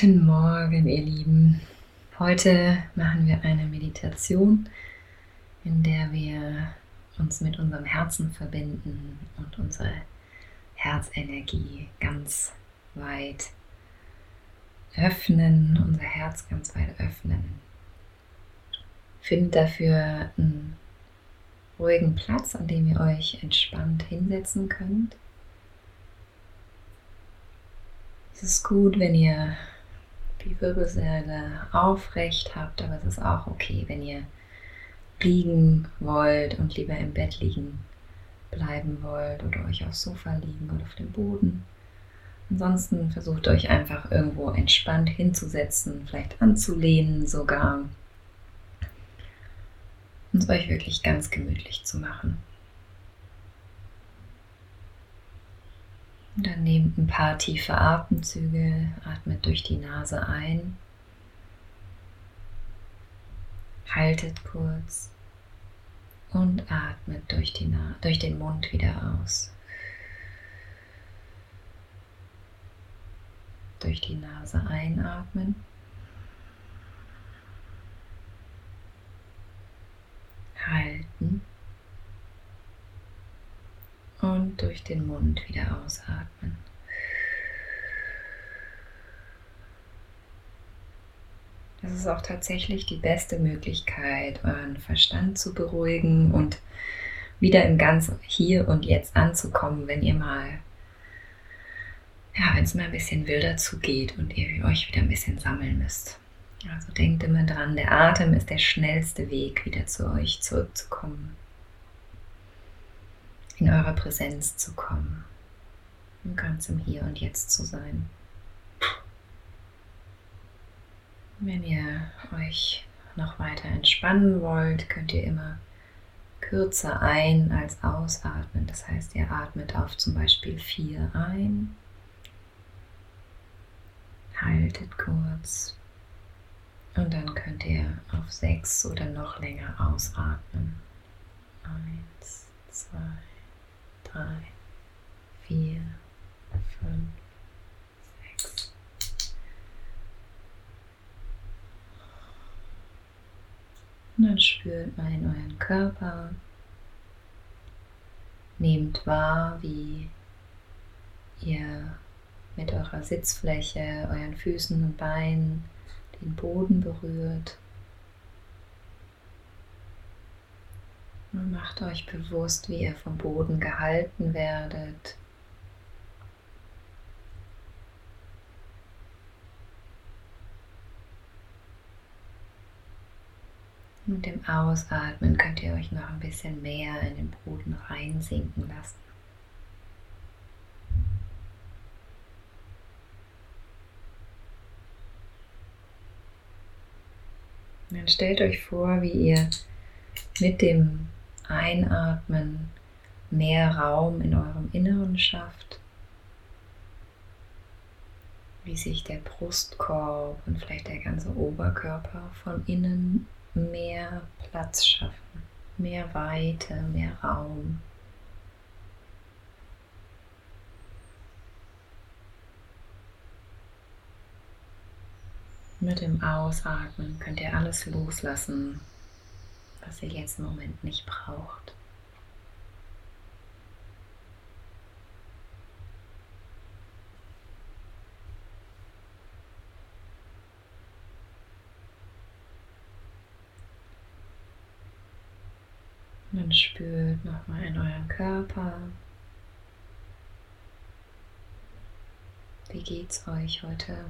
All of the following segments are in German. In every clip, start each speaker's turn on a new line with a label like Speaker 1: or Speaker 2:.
Speaker 1: Guten Morgen, ihr Lieben. Heute machen wir eine Meditation, in der wir uns mit unserem Herzen verbinden und unsere Herzenergie ganz weit öffnen, unser Herz ganz weit öffnen. Findet dafür einen ruhigen Platz, an dem ihr euch entspannt hinsetzen könnt. Es ist gut, wenn ihr die Wirbelsäule aufrecht habt, aber es ist auch okay, wenn ihr liegen wollt und lieber im Bett liegen bleiben wollt oder euch aufs Sofa liegen oder auf dem Boden. Ansonsten versucht euch einfach irgendwo entspannt hinzusetzen, vielleicht anzulehnen sogar und es euch wirklich ganz gemütlich zu machen. Und dann nehmt ein paar tiefe Atemzüge, atmet durch die Nase ein, haltet kurz und atmet durch, die Na durch den Mund wieder aus. Durch die Nase einatmen. Halten und durch den Mund wieder ausatmen. Das ist auch tatsächlich die beste Möglichkeit, euren Verstand zu beruhigen und wieder im ganz Hier und Jetzt anzukommen, wenn ihr mal, ja, wenn es mal ein bisschen wilder zugeht und ihr euch wieder ein bisschen sammeln müsst. Also denkt immer dran, der Atem ist der schnellste Weg, wieder zu euch zurückzukommen in eure Präsenz zu kommen und ganz im Hier und Jetzt zu sein. Wenn ihr euch noch weiter entspannen wollt, könnt ihr immer kürzer ein als ausatmen. Das heißt, ihr atmet auf zum Beispiel 4 ein, haltet kurz und dann könnt ihr auf 6 oder noch länger ausatmen. 1, 2, drei, vier, fünf, sechs. Und dann spürt mal in euren Körper. Nehmt wahr, wie ihr mit eurer Sitzfläche, euren Füßen und Beinen den Boden berührt. Und macht euch bewusst, wie ihr vom Boden gehalten werdet. Mit dem Ausatmen könnt ihr euch noch ein bisschen mehr in den Boden reinsinken lassen. Dann stellt euch vor, wie ihr mit dem Einatmen mehr Raum in eurem Inneren schafft, wie sich der Brustkorb und vielleicht der ganze Oberkörper von innen mehr Platz schaffen, mehr Weite, mehr Raum. Mit dem Ausatmen könnt ihr alles loslassen, was ihr jetzt im Moment nicht braucht. Und spürt nochmal in euren Körper. Wie geht's euch heute?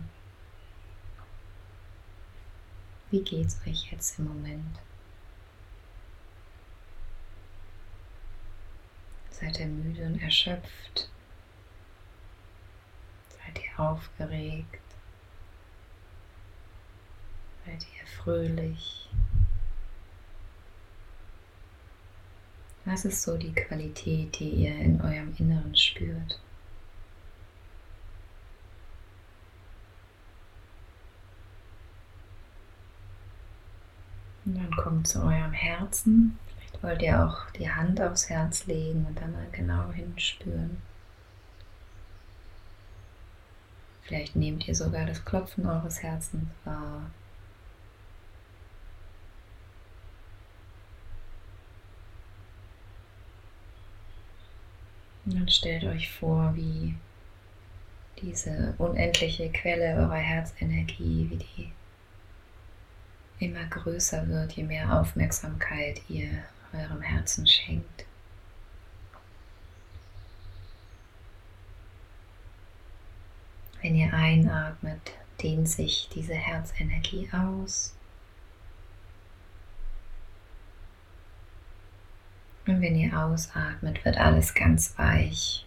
Speaker 1: Wie geht's euch jetzt im Moment? Seid ihr müde und erschöpft? Seid ihr aufgeregt? Seid ihr fröhlich? Was ist so die Qualität, die ihr in eurem Inneren spürt? Und dann kommt zu eurem Herzen wollt ihr auch die Hand aufs Herz legen und dann mal genau hinspüren. Vielleicht nehmt ihr sogar das Klopfen eures Herzens wahr. Und dann stellt euch vor, wie diese unendliche Quelle eurer Herzenergie, wie die immer größer wird, je mehr Aufmerksamkeit ihr eurem Herzen schenkt. Wenn ihr einatmet, dehnt sich diese Herzenergie aus. Und wenn ihr ausatmet, wird alles ganz weich.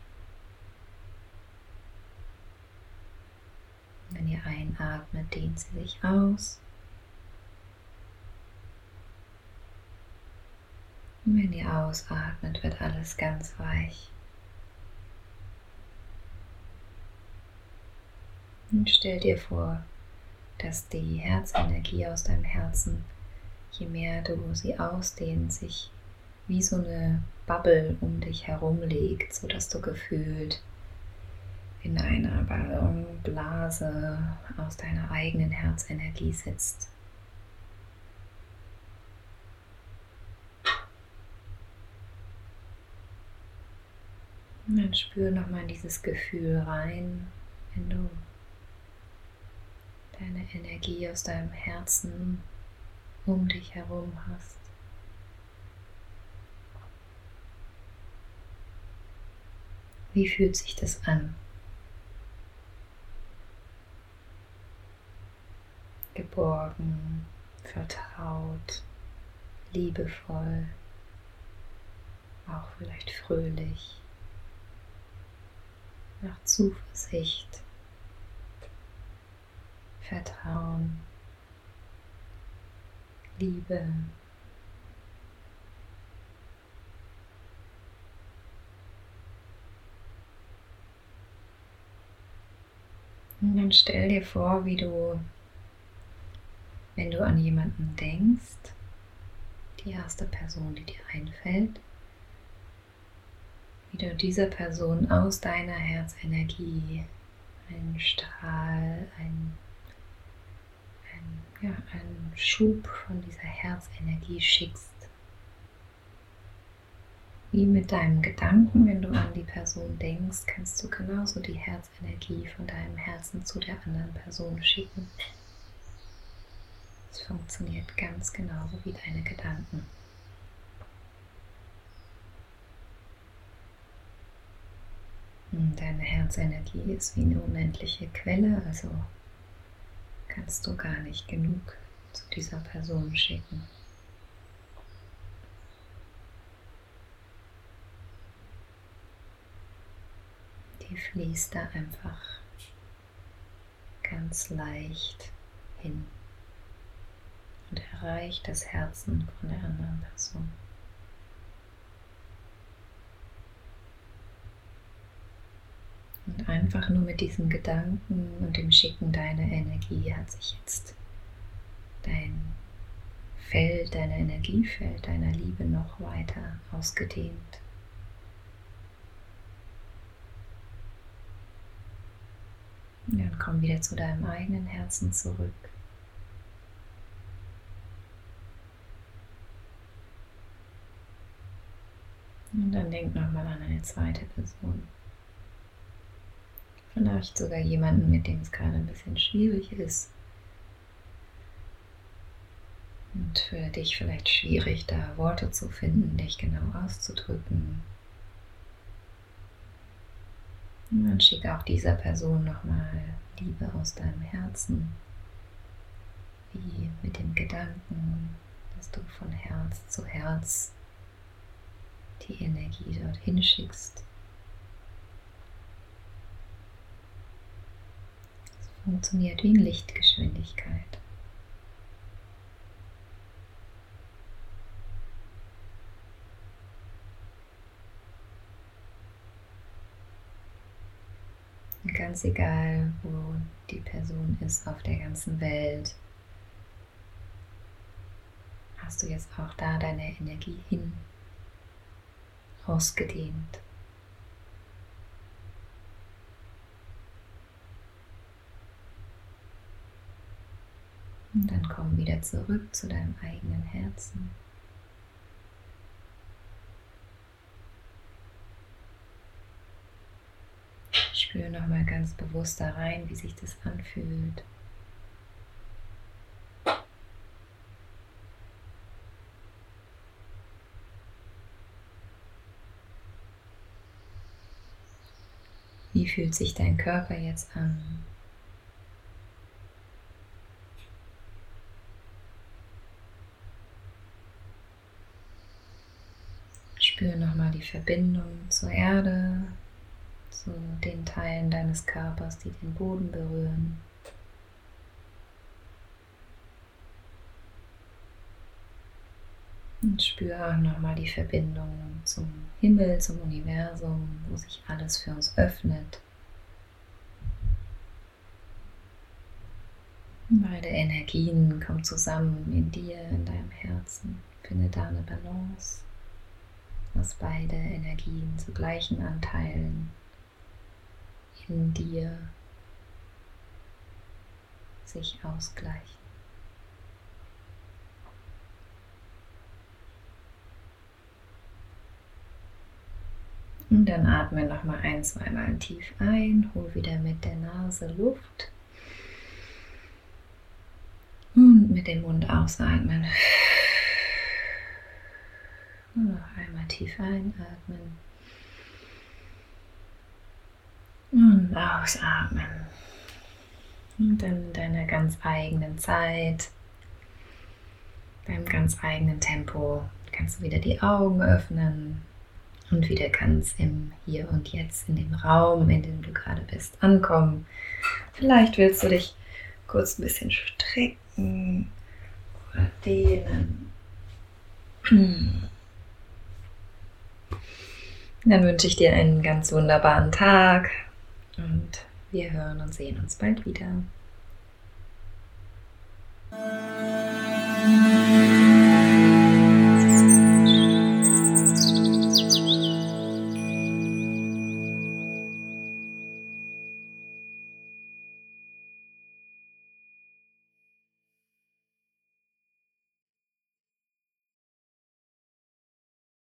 Speaker 1: Wenn ihr einatmet, dehnt sie sich aus. Und wenn ihr ausatmet, wird alles ganz weich. Und stell dir vor, dass die Herzenergie aus deinem Herzen, je mehr du sie ausdehnst, sich wie so eine Bubble um dich herum legt, sodass du gefühlt in einer Ballonblase aus deiner eigenen Herzenergie sitzt. Und dann spür nochmal dieses Gefühl rein, wenn du deine Energie aus deinem Herzen um dich herum hast. Wie fühlt sich das an? Geborgen, vertraut, liebevoll, auch vielleicht fröhlich nach Zuversicht, Vertrauen, Liebe. Und dann stell dir vor, wie du, wenn du an jemanden denkst, die erste Person, die dir einfällt, wie du dieser Person aus deiner Herzenergie einen Strahl, ein, ein, ja, einen Schub von dieser Herzenergie schickst. Wie mit deinem Gedanken, wenn du an die Person denkst, kannst du genauso die Herzenergie von deinem Herzen zu der anderen Person schicken. Es funktioniert ganz genauso wie deine Gedanken. Deine Herzenergie ist wie eine unendliche Quelle, also kannst du gar nicht genug zu dieser Person schicken. Die fließt da einfach ganz leicht hin und erreicht das Herzen von der anderen Person. Und einfach nur mit diesem Gedanken und dem Schicken deiner Energie hat sich jetzt dein Feld, dein Energiefeld, deiner Liebe noch weiter ausgedehnt. Und komm wieder zu deinem eigenen Herzen zurück. Und dann denk nochmal an eine zweite Person. Vielleicht sogar jemanden, mit dem es gerade ein bisschen schwierig ist. Und für dich vielleicht schwierig, da Worte zu finden, dich genau auszudrücken. Und dann schick auch dieser Person nochmal Liebe aus deinem Herzen, wie mit dem Gedanken, dass du von Herz zu Herz die Energie dorthin schickst. Funktioniert wie in Lichtgeschwindigkeit. Ganz egal, wo die Person ist auf der ganzen Welt, hast du jetzt auch da deine Energie hin ausgedehnt. Und dann komm wieder zurück zu deinem eigenen Herzen. Spüre nochmal ganz bewusst da rein, wie sich das anfühlt. Wie fühlt sich dein Körper jetzt an? Spüre nochmal die Verbindung zur Erde, zu den Teilen deines Körpers, die den Boden berühren. Und spüre auch nochmal die Verbindung zum Himmel, zum Universum, wo sich alles für uns öffnet. Beide Energien kommen zusammen in dir, in deinem Herzen. Finde da eine Balance, dass beide Energien zu gleichen Anteilen in dir sich ausgleichen. Und dann atme noch mal ein, zweimal tief ein, hol wieder mit der Nase Luft und mit dem Mund ausatmen. Und noch einmal tief einatmen und ausatmen. Und dann in deiner ganz eigenen Zeit, deinem ganz eigenen Tempo, kannst du wieder die Augen öffnen und wieder ganz im Hier und Jetzt, in dem Raum, in dem du gerade bist, ankommen. Vielleicht willst du dich kurz ein bisschen strecken oder dehnen. Dann wünsche ich dir einen ganz wunderbaren Tag und wir hören und sehen uns bald wieder.